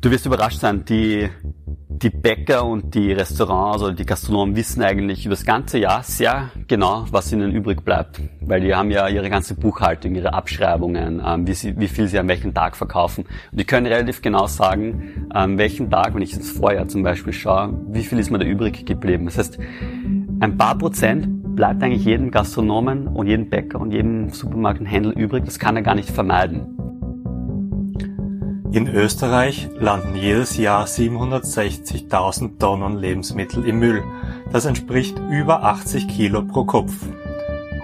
Du wirst überrascht sein, die, die Bäcker und die Restaurants oder die Gastronomen wissen eigentlich über das ganze Jahr sehr genau, was ihnen übrig bleibt. Weil die haben ja ihre ganze Buchhaltung, ihre Abschreibungen, ähm, wie, sie, wie viel sie an welchem Tag verkaufen. Und die können relativ genau sagen, an welchem Tag, wenn ich ins Vorjahr zum Beispiel schaue, wie viel ist mir da übrig geblieben. Das heißt, ein paar Prozent bleibt eigentlich jedem Gastronomen und jedem Bäcker und jedem Supermarkt und Händler übrig. Das kann er gar nicht vermeiden. In Österreich landen jedes Jahr 760.000 Tonnen Lebensmittel im Müll. Das entspricht über 80 Kilo pro Kopf.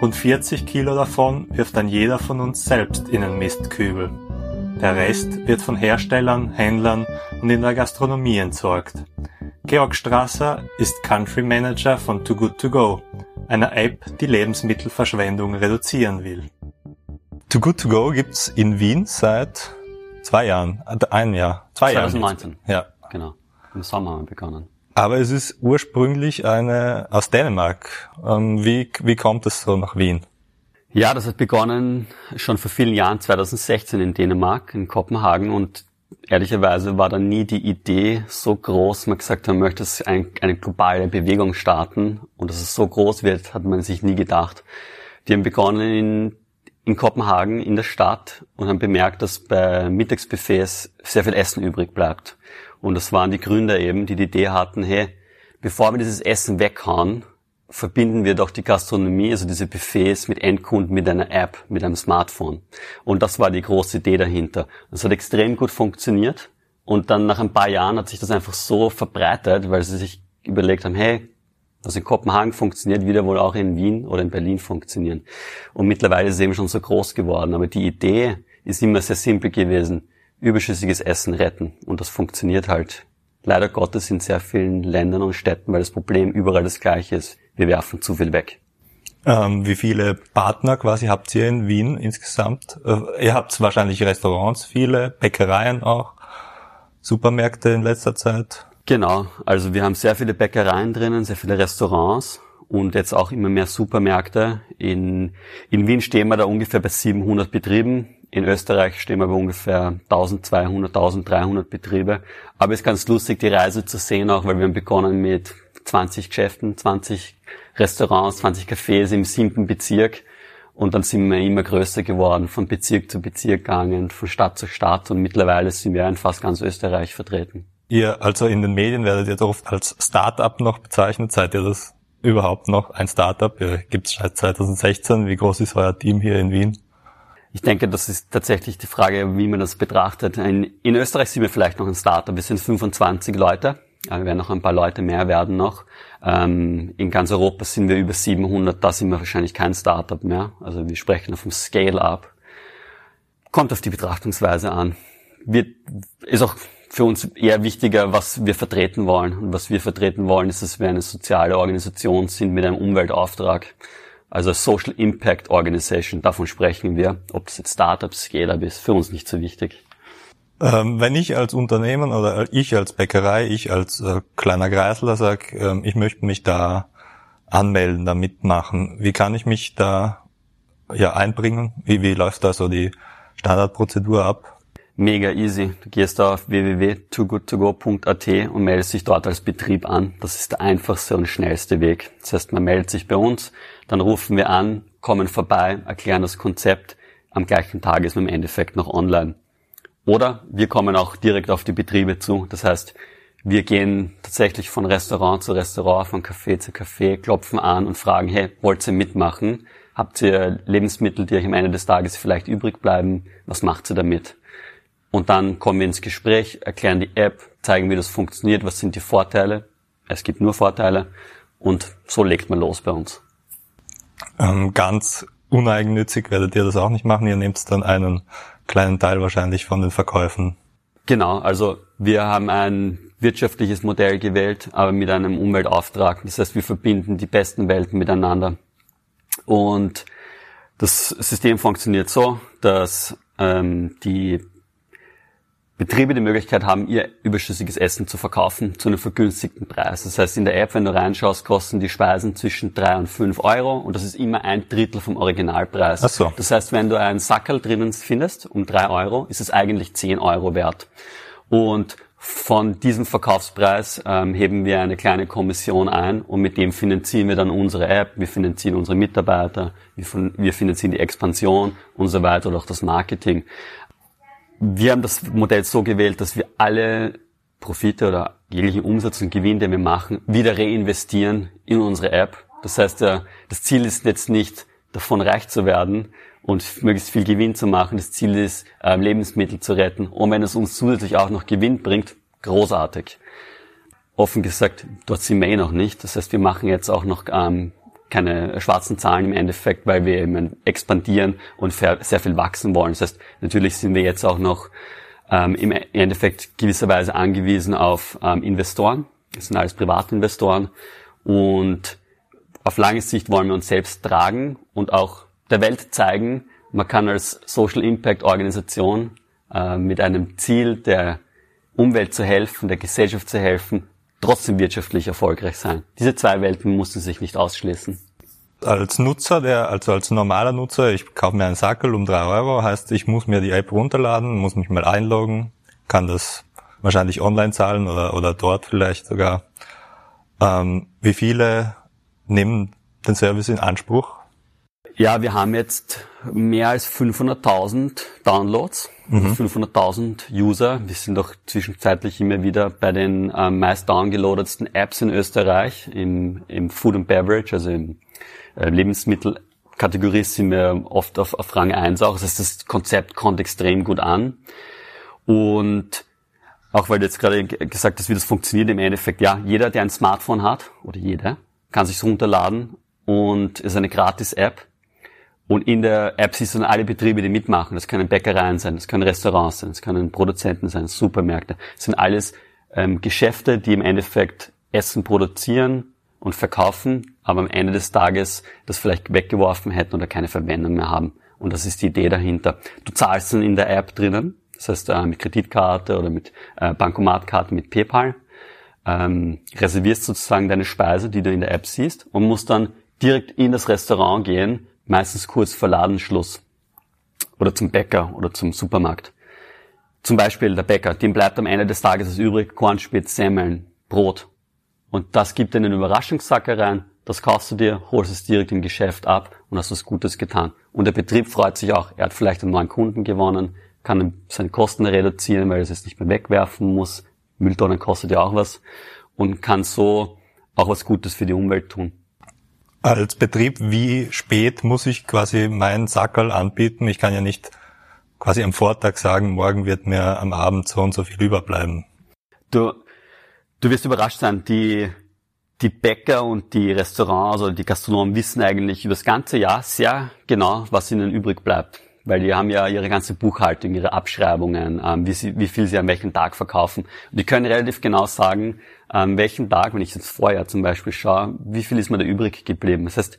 Rund 40 Kilo davon wirft dann jeder von uns selbst in den Mistkübel. Der Rest wird von Herstellern, Händlern und in der Gastronomie entsorgt. Georg Strasser ist Country Manager von Too Good To Go, einer App, die Lebensmittelverschwendung reduzieren will. Too Good To Go gibt's in Wien seit Zwei Jahren, äh, ein Jahr, zwei 2019. Jahre. Ja. Genau. Im Sommer haben wir begonnen. Aber es ist ursprünglich eine aus Dänemark. Ähm, wie, wie kommt es so nach Wien? Ja, das hat begonnen schon vor vielen Jahren, 2016 in Dänemark, in Kopenhagen und ehrlicherweise war da nie die Idee so groß, man gesagt hat, man möchte ein, eine globale Bewegung starten und dass es so groß wird, hat man sich nie gedacht. Die haben begonnen in in Kopenhagen in der Stadt und haben bemerkt, dass bei Mittagsbuffets sehr viel Essen übrig bleibt. Und das waren die Gründer eben, die die Idee hatten, hey, bevor wir dieses Essen weghauen, verbinden wir doch die Gastronomie, also diese Buffets mit Endkunden, mit einer App, mit einem Smartphone. Und das war die große Idee dahinter. Das hat extrem gut funktioniert. Und dann nach ein paar Jahren hat sich das einfach so verbreitet, weil sie sich überlegt haben, hey, was in Kopenhagen funktioniert, wieder wohl auch in Wien oder in Berlin funktionieren. Und mittlerweile ist es eben schon so groß geworden. Aber die Idee ist immer sehr simpel gewesen. Überschüssiges Essen retten. Und das funktioniert halt leider Gottes in sehr vielen Ländern und Städten, weil das Problem überall das gleiche ist. Wir werfen zu viel weg. Ähm, wie viele Partner quasi habt ihr in Wien insgesamt? Äh, ihr habt wahrscheinlich Restaurants, viele, Bäckereien auch, Supermärkte in letzter Zeit. Genau, also wir haben sehr viele Bäckereien drinnen, sehr viele Restaurants und jetzt auch immer mehr Supermärkte. In, in Wien stehen wir da ungefähr bei 700 Betrieben. In Österreich stehen wir bei ungefähr 1200, 1300 Betriebe. Aber es ist ganz lustig, die Reise zu sehen auch, weil wir haben begonnen mit 20 Geschäften, 20 Restaurants, 20 Cafés im siebten Bezirk. Und dann sind wir immer größer geworden, von Bezirk zu Bezirk gegangen, von Stadt zu Stadt. Und mittlerweile sind wir in fast ganz Österreich vertreten. Ihr, also in den Medien werdet ihr doch oft als Startup noch bezeichnet. Seid ihr das überhaupt noch ein Startup? Ihr gibt es seit 2016. Wie groß ist euer Team hier in Wien? Ich denke, das ist tatsächlich die Frage, wie man das betrachtet. In, Österreich sind wir vielleicht noch ein Startup. Wir sind 25 Leute. Wir werden noch ein paar Leute mehr werden noch. Ähm, in ganz Europa sind wir über 700. Da sind wir wahrscheinlich kein Startup mehr. Also wir sprechen vom Scale-up. Kommt auf die Betrachtungsweise an. Wird, ist auch für uns eher wichtiger, was wir vertreten wollen. Und was wir vertreten wollen, ist, dass wir eine soziale Organisation sind mit einem Umweltauftrag. Also Social Impact Organization, davon sprechen wir. Ob das jetzt Startups, Scale-Up ist, für uns nicht so wichtig. Ähm, wenn ich als Unternehmen oder ich als Bäckerei, ich als äh, kleiner Kreisler sage, ähm, ich möchte mich da anmelden, da mitmachen, wie kann ich mich da ja einbringen? Wie, wie läuft da so die Standardprozedur ab? Mega easy. Du gehst auf www.toogoodtogo.at und meldest dich dort als Betrieb an. Das ist der einfachste und schnellste Weg. Das heißt, man meldet sich bei uns, dann rufen wir an, kommen vorbei, erklären das Konzept. Am gleichen Tag ist man im Endeffekt noch online. Oder wir kommen auch direkt auf die Betriebe zu. Das heißt, wir gehen tatsächlich von Restaurant zu Restaurant, von Café zu Café, klopfen an und fragen, hey, wollt ihr mitmachen? Habt ihr Lebensmittel, die euch am Ende des Tages vielleicht übrig bleiben? Was macht ihr damit? Und dann kommen wir ins Gespräch, erklären die App, zeigen, wie das funktioniert, was sind die Vorteile. Es gibt nur Vorteile. Und so legt man los bei uns. Ähm, ganz uneigennützig werdet ihr das auch nicht machen. Ihr nehmt dann einen kleinen Teil wahrscheinlich von den Verkäufen. Genau, also wir haben ein wirtschaftliches Modell gewählt, aber mit einem Umweltauftrag. Das heißt, wir verbinden die besten Welten miteinander. Und das System funktioniert so, dass ähm, die Betriebe die Möglichkeit haben, ihr überschüssiges Essen zu verkaufen zu einem vergünstigten Preis. Das heißt, in der App, wenn du reinschaust, kosten die Speisen zwischen drei und fünf Euro und das ist immer ein Drittel vom Originalpreis. Ach so. Das heißt, wenn du einen Sackerl drinnen findest um drei Euro, ist es eigentlich zehn Euro wert. Und von diesem Verkaufspreis ähm, heben wir eine kleine Kommission ein und mit dem finanzieren wir dann unsere App, wir finanzieren unsere Mitarbeiter, wir, wir finanzieren die Expansion und so weiter oder auch das Marketing. Wir haben das Modell so gewählt, dass wir alle Profite oder jeglichen Umsatz und Gewinn, den wir machen, wieder reinvestieren in unsere App. Das heißt, das Ziel ist jetzt nicht, davon reich zu werden und möglichst viel Gewinn zu machen. Das Ziel ist, ähm, Lebensmittel zu retten. Und wenn es uns zusätzlich auch noch Gewinn bringt, großartig. Offen gesagt, dort sind wir eh noch nicht. Das heißt, wir machen jetzt auch noch ähm, keine schwarzen Zahlen im Endeffekt, weil wir eben expandieren und sehr viel wachsen wollen. Das heißt, natürlich sind wir jetzt auch noch ähm, im Endeffekt gewisserweise angewiesen auf ähm, Investoren. Das sind alles Privatinvestoren. Und auf lange Sicht wollen wir uns selbst tragen und auch der Welt zeigen, man kann als Social Impact Organisation äh, mit einem Ziel der Umwelt zu helfen, der Gesellschaft zu helfen, trotzdem wirtschaftlich erfolgreich sein. Diese zwei Welten mussten sich nicht ausschließen. Als Nutzer, der, also als normaler Nutzer, ich kaufe mir einen Sackel um drei Euro, heißt, ich muss mir die App runterladen, muss mich mal einloggen, kann das wahrscheinlich online zahlen oder, oder dort vielleicht sogar. Ähm, wie viele nehmen den Service in Anspruch? Ja, wir haben jetzt mehr als 500.000 Downloads, mhm. 500.000 User. Wir sind auch zwischenzeitlich immer wieder bei den äh, meist downgeloadetsten Apps in Österreich im, im Food and Beverage, also im äh, Lebensmittelkategorie sind wir oft auf, auf Rang 1 auch. Das heißt, das Konzept kommt extrem gut an. Und auch weil du jetzt gerade gesagt hast, wie das funktioniert im Endeffekt, ja, jeder, der ein Smartphone hat, oder jeder, kann sich runterladen und ist eine Gratis-App. Und in der App siehst du dann alle Betriebe, die mitmachen. Das können Bäckereien sein, das können Restaurants sein, das können Produzenten sein, Supermärkte. Das sind alles ähm, Geschäfte, die im Endeffekt Essen produzieren und verkaufen, aber am Ende des Tages das vielleicht weggeworfen hätten oder keine Verwendung mehr haben. Und das ist die Idee dahinter. Du zahlst dann in der App drinnen, das heißt äh, mit Kreditkarte oder mit äh, Bankomatkarte, mit PayPal ähm, reservierst sozusagen deine Speise, die du in der App siehst und musst dann direkt in das Restaurant gehen, meistens kurz vor Ladenschluss oder zum Bäcker oder zum Supermarkt. Zum Beispiel der Bäcker, dem bleibt am Ende des Tages das übrig, Kornspitz, Semmeln, Brot. Und das gibt dir einen Überraschungssacker rein, das kaufst du dir, holst es direkt im Geschäft ab und hast was Gutes getan. Und der Betrieb freut sich auch. Er hat vielleicht einen neuen Kunden gewonnen, kann seine Kosten reduzieren, weil er es nicht mehr wegwerfen muss, Mülltonnen kostet ja auch was und kann so auch was Gutes für die Umwelt tun. Als Betrieb, wie spät muss ich quasi meinen Sackerl anbieten? Ich kann ja nicht quasi am Vortag sagen, morgen wird mir am Abend so und so viel überbleiben. Du, du wirst überrascht sein, die, die Bäcker und die Restaurants oder die Gastronomen wissen eigentlich über das ganze Jahr sehr genau, was ihnen übrig bleibt weil die haben ja ihre ganze Buchhaltung, ihre Abschreibungen, ähm, wie, sie, wie viel sie an welchem Tag verkaufen. Und die können relativ genau sagen, ähm, welchem Tag, wenn ich jetzt vorher zum Beispiel schaue, wie viel ist mir da übrig geblieben. Das heißt,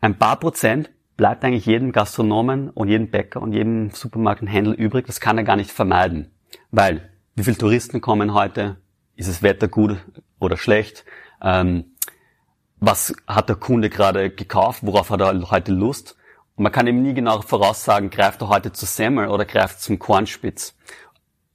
ein paar Prozent bleibt eigentlich jedem Gastronomen und jedem Bäcker und jedem Supermarktenhändler übrig. Das kann er gar nicht vermeiden. Weil, wie viele Touristen kommen heute? Ist das Wetter gut oder schlecht? Ähm, was hat der Kunde gerade gekauft? Worauf hat er heute Lust? Man kann eben nie genau voraussagen, greift er heute zu Semmel oder greift zum Kornspitz.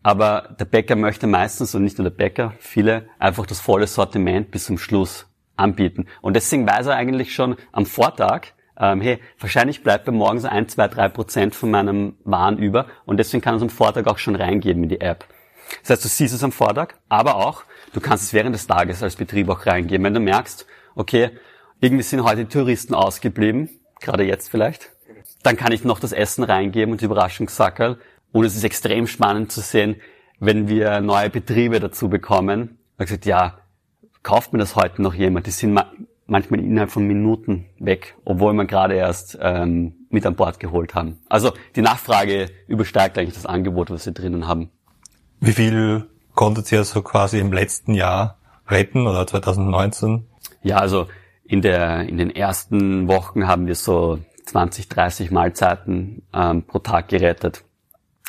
Aber der Bäcker möchte meistens, und nicht nur der Bäcker, viele, einfach das volle Sortiment bis zum Schluss anbieten. Und deswegen weiß er eigentlich schon am Vortag, ähm, hey, wahrscheinlich bleibt bei morgen so ein, zwei, drei Prozent von meinem Waren über und deswegen kann er es am Vortag auch schon reingeben in die App. Das heißt, du siehst es am Vortag, aber auch, du kannst es während des Tages als Betrieb auch reingeben. Wenn du merkst, okay, irgendwie sind heute Touristen ausgeblieben, gerade jetzt vielleicht, dann kann ich noch das Essen reingeben und die Überraschungssackerl. Und es ist extrem spannend zu sehen, wenn wir neue Betriebe dazu bekommen. Habe gesagt, ja, kauft mir das heute noch jemand? Die sind manchmal innerhalb von Minuten weg, obwohl wir gerade erst ähm, mit an Bord geholt haben. Also die Nachfrage übersteigt eigentlich das Angebot, was wir drinnen haben. Wie viel konntet ihr so quasi im letzten Jahr retten oder 2019? Ja, also in der in den ersten Wochen haben wir so 20, 30 Mahlzeiten ähm, pro Tag gerettet.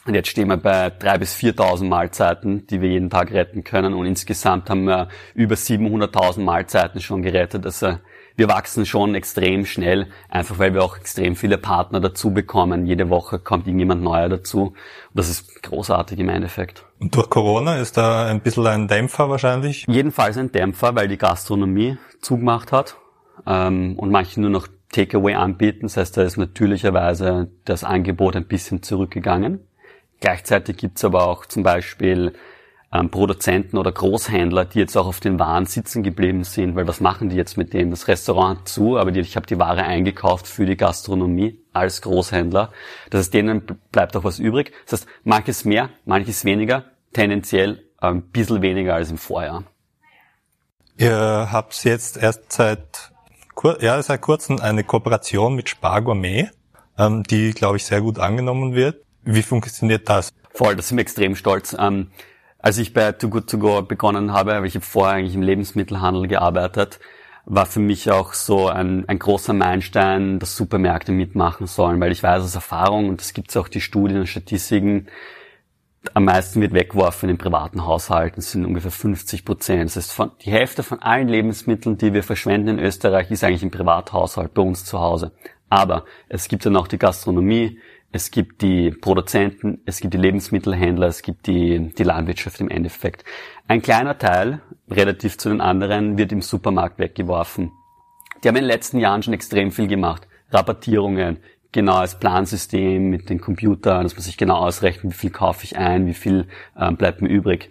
Und jetzt stehen wir bei 3.000 bis 4.000 Mahlzeiten, die wir jeden Tag retten können. Und insgesamt haben wir über 700.000 Mahlzeiten schon gerettet. Also wir wachsen schon extrem schnell, einfach weil wir auch extrem viele Partner dazu bekommen. Jede Woche kommt irgendjemand neuer dazu. Und das ist großartig im Endeffekt. Und durch Corona ist da ein bisschen ein Dämpfer wahrscheinlich? Jedenfalls ein Dämpfer, weil die Gastronomie zugemacht hat ähm, und manche nur noch Takeaway anbieten. Das heißt, da ist natürlicherweise das Angebot ein bisschen zurückgegangen. Gleichzeitig gibt's aber auch zum Beispiel ähm, Produzenten oder Großhändler, die jetzt auch auf den Waren sitzen geblieben sind, weil was machen die jetzt mit dem? Das Restaurant zu, aber die, ich habe die Ware eingekauft für die Gastronomie als Großhändler. Das heißt, denen bleibt auch was übrig. Das heißt, manches mehr, manches weniger, tendenziell ein bisschen weniger als im Vorjahr. Ihr habt jetzt erst seit, ja, seit kurzem eine Kooperation mit Spar Gourmet, ähm, die, glaube ich, sehr gut angenommen wird. Wie funktioniert das? Voll, das sind wir extrem stolz. Ähm, als ich bei Too Good To Go begonnen habe, weil ich habe vorher eigentlich im Lebensmittelhandel gearbeitet, war für mich auch so ein, ein großer Meilenstein, dass Supermärkte mitmachen sollen, weil ich weiß aus Erfahrung, und es gibt auch die Studien und Statistiken, am meisten wird weggeworfen in privaten Haushalten, sind ungefähr 50 Prozent. Das heißt, von, die Hälfte von allen Lebensmitteln, die wir verschwenden in Österreich, ist eigentlich im Privathaushalt bei uns zu Hause. Aber es gibt dann auch die Gastronomie, es gibt die Produzenten, es gibt die Lebensmittelhändler, es gibt die, die Landwirtschaft im Endeffekt. Ein kleiner Teil, relativ zu den anderen, wird im Supermarkt weggeworfen. Die haben in den letzten Jahren schon extrem viel gemacht. Rabattierungen, genaues Plansystem mit den Computern, dass man sich genau ausrechnet, wie viel kaufe ich ein, wie viel äh, bleibt mir übrig.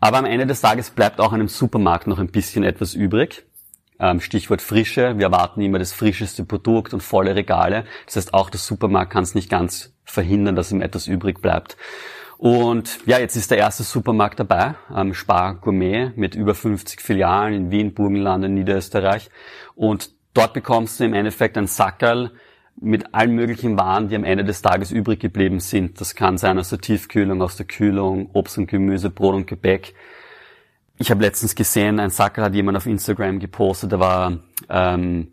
Aber am Ende des Tages bleibt auch einem Supermarkt noch ein bisschen etwas übrig. Ähm, Stichwort Frische. Wir erwarten immer das frischeste Produkt und volle Regale. Das heißt, auch der Supermarkt kann es nicht ganz verhindern, dass ihm etwas übrig bleibt. Und ja, jetzt ist der erste Supermarkt dabei, ähm, Spar Gourmet mit über 50 Filialen in Wien, Burgenland und Niederösterreich. Und dort bekommst du im Endeffekt ein Sackerl mit allen möglichen Waren, die am Ende des Tages übrig geblieben sind. Das kann sein aus der Tiefkühlung, aus der Kühlung, Obst und Gemüse, Brot und Gebäck. Ich habe letztens gesehen, ein Sacker hat jemand auf Instagram gepostet, da war ähm,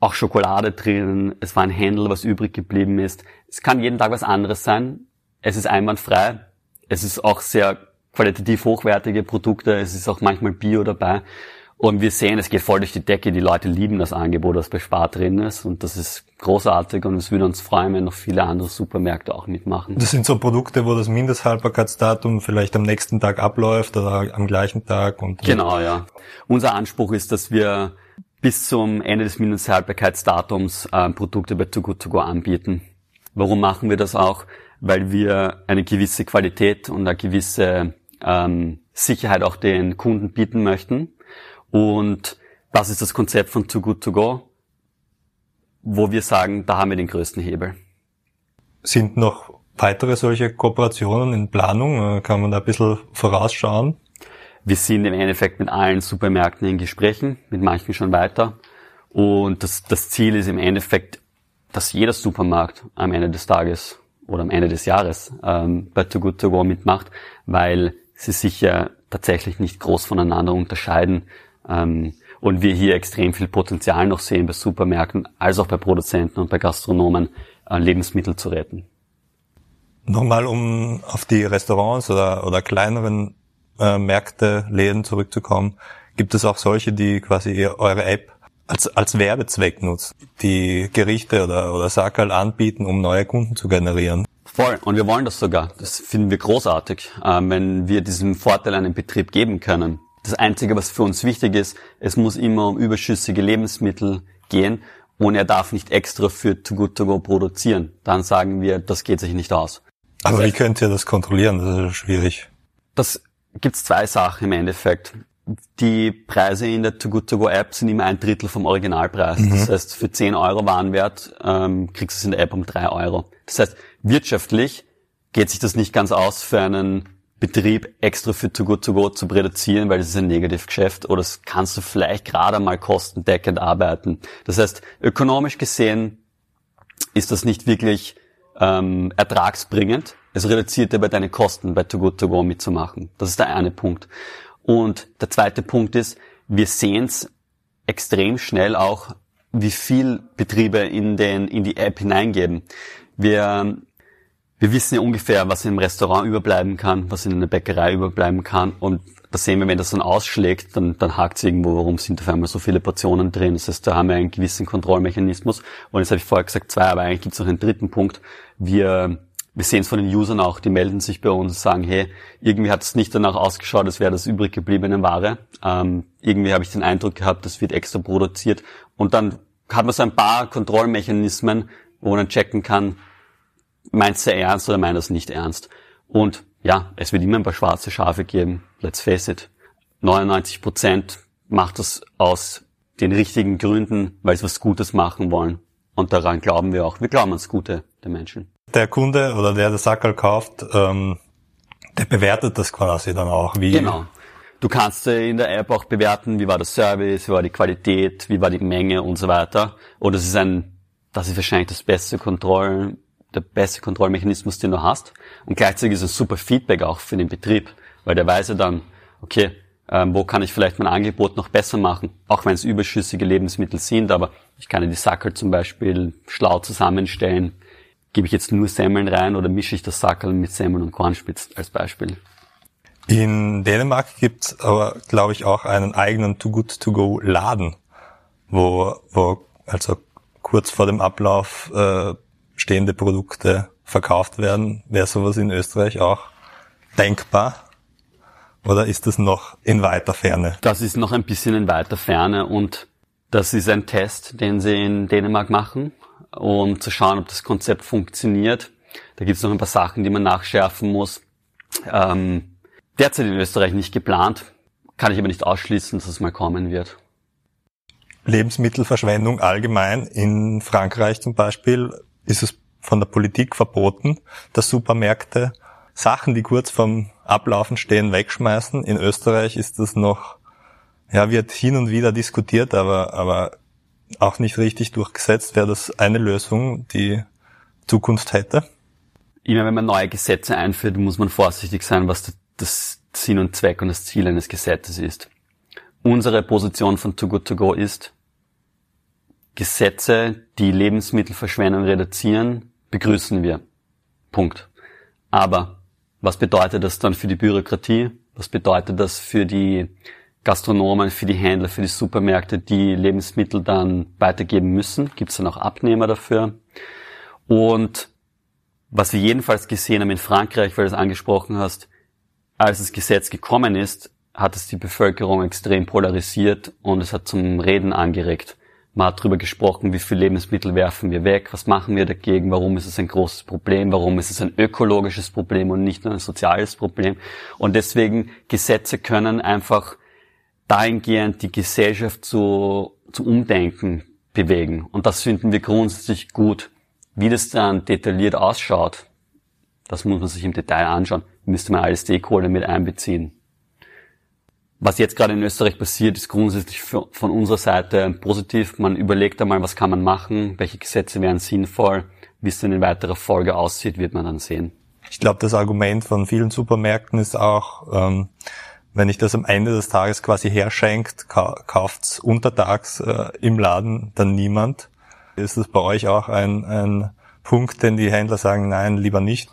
auch Schokolade drin, es war ein Händel, was übrig geblieben ist. Es kann jeden Tag was anderes sein. Es ist einwandfrei. Es ist auch sehr qualitativ hochwertige Produkte. Es ist auch manchmal Bio dabei. Und wir sehen, es geht voll durch die Decke. Die Leute lieben das Angebot, das bei Spar drin ist. Und das ist großartig. Und es würde uns freuen, wenn noch viele andere Supermärkte auch mitmachen. Das sind so Produkte, wo das Mindesthaltbarkeitsdatum vielleicht am nächsten Tag abläuft oder am gleichen Tag. Und genau, ja. Unser Anspruch ist, dass wir bis zum Ende des Mindesthaltbarkeitsdatums äh, Produkte bei Too Good To Go anbieten. Warum machen wir das auch? Weil wir eine gewisse Qualität und eine gewisse ähm, Sicherheit auch den Kunden bieten möchten und das ist das Konzept von Too Good To Go, wo wir sagen, da haben wir den größten Hebel. Sind noch weitere solche Kooperationen in Planung? Kann man da ein bisschen vorausschauen? Wir sind im Endeffekt mit allen Supermärkten in Gesprächen, mit manchen schon weiter. Und das, das Ziel ist im Endeffekt, dass jeder Supermarkt am Ende des Tages oder am Ende des Jahres ähm, bei Too Good To Go mitmacht, weil sie sich ja tatsächlich nicht groß voneinander unterscheiden. Ähm, und wir hier extrem viel Potenzial noch sehen bei Supermärkten, als auch bei Produzenten und bei Gastronomen, äh, Lebensmittel zu retten. Nochmal, um auf die Restaurants oder, oder kleineren äh, Märkte, Läden zurückzukommen, gibt es auch solche, die quasi eure App als, als Werbezweck nutzt, die Gerichte oder, oder Sackerl anbieten, um neue Kunden zu generieren. Voll. Und wir wollen das sogar. Das finden wir großartig, äh, wenn wir diesem Vorteil einen Betrieb geben können. Das Einzige, was für uns wichtig ist, es muss immer um überschüssige Lebensmittel gehen und er darf nicht extra für Too Good To Go produzieren. Dann sagen wir, das geht sich nicht aus. Aber heißt, wie könnt ihr das kontrollieren? Das ist schwierig. Das gibt's zwei Sachen im Endeffekt. Die Preise in der Too Good To Go App sind immer ein Drittel vom Originalpreis. Mhm. Das heißt, für 10 Euro Warenwert ähm, kriegst du es in der App um 3 Euro. Das heißt, wirtschaftlich geht sich das nicht ganz aus für einen Betrieb extra für Too Good To Go zu produzieren, weil das ist ein Negativgeschäft oder das kannst du vielleicht gerade mal kostendeckend arbeiten. Das heißt, ökonomisch gesehen ist das nicht wirklich ähm, ertragsbringend. Es reduziert aber deine Kosten bei Too Good To Go mitzumachen. Das ist der eine Punkt. Und der zweite Punkt ist, wir sehen es extrem schnell auch, wie viel Betriebe in den in die App hineingeben. Wir wir wissen ja ungefähr, was im Restaurant überbleiben kann, was in einer Bäckerei überbleiben kann. Und da sehen wir, wenn das dann ausschlägt, dann, dann hakt es irgendwo, warum sind auf einmal so viele Portionen drin. Das heißt, da haben wir einen gewissen Kontrollmechanismus. Und jetzt habe ich vorher gesagt zwei, aber eigentlich gibt es noch einen dritten Punkt. Wir, wir sehen es von den Usern auch, die melden sich bei uns und sagen, hey, irgendwie hat es nicht danach ausgeschaut, als wäre das übrig gebliebene Ware. Ähm, irgendwie habe ich den Eindruck gehabt, das wird extra produziert. Und dann hat man so ein paar Kontrollmechanismen, wo man checken kann, meint er ernst oder meint es nicht ernst. Und ja, es wird immer ein paar schwarze Schafe geben. Let's face it. 99 Prozent macht das aus den richtigen Gründen, weil sie was Gutes machen wollen. Und daran glauben wir auch. Wir glauben ans Gute der Menschen. Der Kunde oder der das Sackerl kauft, ähm, der bewertet das quasi dann auch. Wie genau. Du kannst in der App auch bewerten, wie war der Service, wie war die Qualität, wie war die Menge und so weiter. Und das ist ein, das ist wahrscheinlich das beste Kontroll, der beste Kontrollmechanismus, den du hast. Und gleichzeitig ist es super Feedback auch für den Betrieb, weil der weiß ja dann, okay, ähm, wo kann ich vielleicht mein Angebot noch besser machen, auch wenn es überschüssige Lebensmittel sind, aber ich kann ja die Sackel zum Beispiel schlau zusammenstellen. Gebe ich jetzt nur Semmeln rein oder mische ich das Sackel mit Semmeln und Kornspitz als Beispiel? In Dänemark gibt's aber, glaube ich, auch einen eigenen Too Good To Go Laden, wo, wo also kurz vor dem Ablauf äh, stehende Produkte verkauft werden. Wäre sowas in Österreich auch denkbar? Oder ist das noch in weiter Ferne? Das ist noch ein bisschen in weiter Ferne und das ist ein Test, den sie in Dänemark machen, um zu schauen, ob das Konzept funktioniert. Da gibt es noch ein paar Sachen, die man nachschärfen muss. Ähm, derzeit in Österreich nicht geplant, kann ich aber nicht ausschließen, dass es mal kommen wird. Lebensmittelverschwendung allgemein in Frankreich zum Beispiel ist es von der Politik verboten, dass Supermärkte Sachen, die kurz vorm Ablaufen stehen, wegschmeißen. In Österreich ist das noch, ja, wird hin und wieder diskutiert, aber, aber auch nicht richtig durchgesetzt. Wäre das eine Lösung, die Zukunft hätte? Immer wenn man neue Gesetze einführt, muss man vorsichtig sein, was das Sinn und Zweck und das Ziel eines Gesetzes ist. Unsere Position von Too Good To Go ist, Gesetze, die Lebensmittelverschwendung reduzieren, begrüßen wir. Punkt. Aber was bedeutet das dann für die Bürokratie? Was bedeutet das für die Gastronomen, für die Händler, für die Supermärkte, die Lebensmittel dann weitergeben müssen? Gibt es dann auch Abnehmer dafür? Und was wir jedenfalls gesehen haben in Frankreich, weil du es angesprochen hast, als das Gesetz gekommen ist, hat es die Bevölkerung extrem polarisiert und es hat zum Reden angeregt. Man hat darüber gesprochen, wie viel Lebensmittel werfen wir weg, was machen wir dagegen, warum ist es ein großes Problem, warum ist es ein ökologisches Problem und nicht nur ein soziales Problem. Und deswegen Gesetze können einfach dahingehend die Gesellschaft zu, zu umdenken bewegen. Und das finden wir grundsätzlich gut. Wie das dann detailliert ausschaut, das muss man sich im Detail anschauen, müsste man alle Stakeholder mit einbeziehen. Was jetzt gerade in Österreich passiert, ist grundsätzlich von unserer Seite positiv. Man überlegt einmal, was kann man machen, welche Gesetze wären sinnvoll, wie es dann in weiterer Folge aussieht, wird man dann sehen. Ich glaube, das Argument von vielen Supermärkten ist auch, ähm, wenn ich das am Ende des Tages quasi herschenkt, ka kauft's untertags äh, im Laden dann niemand. Ist das bei euch auch ein, ein Punkt, den die Händler sagen, nein, lieber nicht?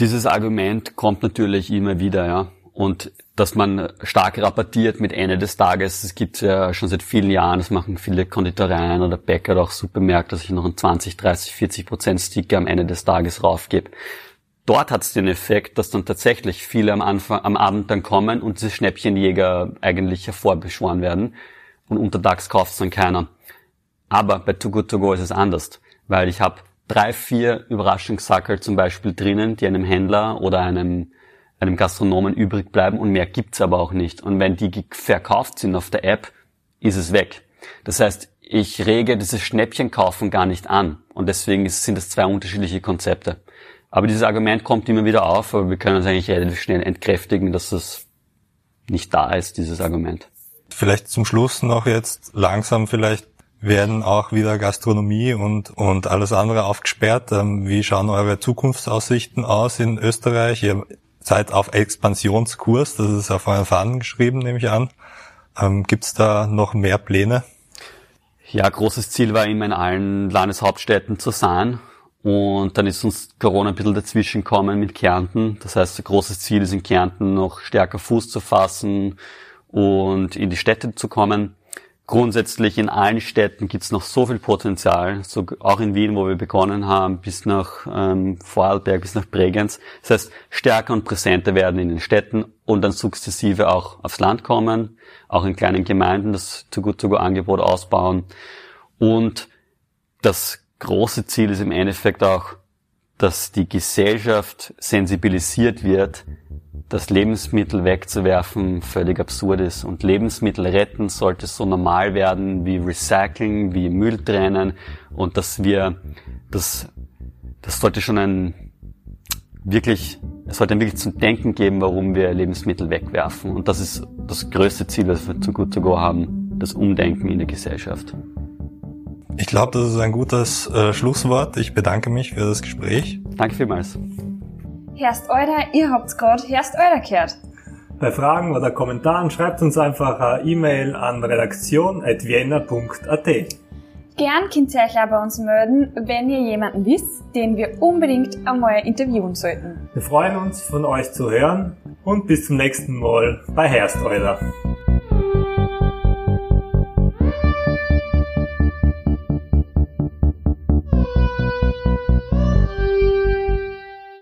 Dieses Argument kommt natürlich immer wieder, ja. Und dass man stark rabattiert mit Ende des Tages, das gibt's ja schon seit vielen Jahren, das machen viele Konditoreien oder Bäcker oder auch Supermärkte, dass ich noch einen 20, 30, 40 Prozent Sticker am Ende des Tages raufgebe. Dort hat's den Effekt, dass dann tatsächlich viele am Anfang, am Abend dann kommen und diese Schnäppchenjäger eigentlich hervorbeschworen werden und untertags kauft's dann keiner. Aber bei Too Good To Go ist es anders, weil ich habe drei, vier Überraschungssackel zum Beispiel drinnen, die einem Händler oder einem einem Gastronomen übrig bleiben und mehr gibt's aber auch nicht. Und wenn die verkauft sind auf der App, ist es weg. Das heißt, ich rege dieses Schnäppchenkaufen gar nicht an. Und deswegen sind es zwei unterschiedliche Konzepte. Aber dieses Argument kommt immer wieder auf, aber wir können uns eigentlich relativ schnell entkräftigen, dass es nicht da ist, dieses Argument. Vielleicht zum Schluss noch jetzt langsam vielleicht werden auch wieder Gastronomie und, und alles andere aufgesperrt. Ähm, wie schauen eure Zukunftsaussichten aus in Österreich? Ihr seid auf Expansionskurs, das ist auf euren Fahnen geschrieben, nehme ich an. Ähm, Gibt es da noch mehr Pläne? Ja, großes Ziel war immer in allen Landeshauptstädten zu sein. Und dann ist uns Corona ein bisschen dazwischen gekommen mit Kärnten. Das heißt, großes Ziel ist in Kärnten noch stärker Fuß zu fassen und in die Städte zu kommen. Grundsätzlich in allen Städten gibt es noch so viel Potenzial, so auch in Wien, wo wir begonnen haben, bis nach ähm, Vorarlberg, bis nach Bregenz. Das heißt, stärker und präsenter werden in den Städten und dann sukzessive auch aufs Land kommen, auch in kleinen Gemeinden das To-Go-To-Go-Angebot ausbauen. Und das große Ziel ist im Endeffekt auch, dass die Gesellschaft sensibilisiert wird, dass Lebensmittel wegzuwerfen völlig absurd ist. Und Lebensmittel retten sollte so normal werden wie Recycling, wie Müll trennen und dass wir, das, das sollte schon ein wirklich, es sollte wirklich zum Denken geben, warum wir Lebensmittel wegwerfen. Und das ist das größte Ziel, das wir zu Good to Go haben, das Umdenken in der Gesellschaft. Ich glaube, das ist ein gutes äh, Schlusswort. Ich bedanke mich für das Gespräch. Danke vielmals. Herst eurer, ihr habt's grad Herst eurer gehört. Bei Fragen oder Kommentaren schreibt uns einfach eine E-Mail an redaktion.vienna.at. Gern könnt ihr euch auch bei uns melden, wenn ihr jemanden wisst, den wir unbedingt einmal interviewen sollten. Wir freuen uns, von euch zu hören und bis zum nächsten Mal bei Herst eurer.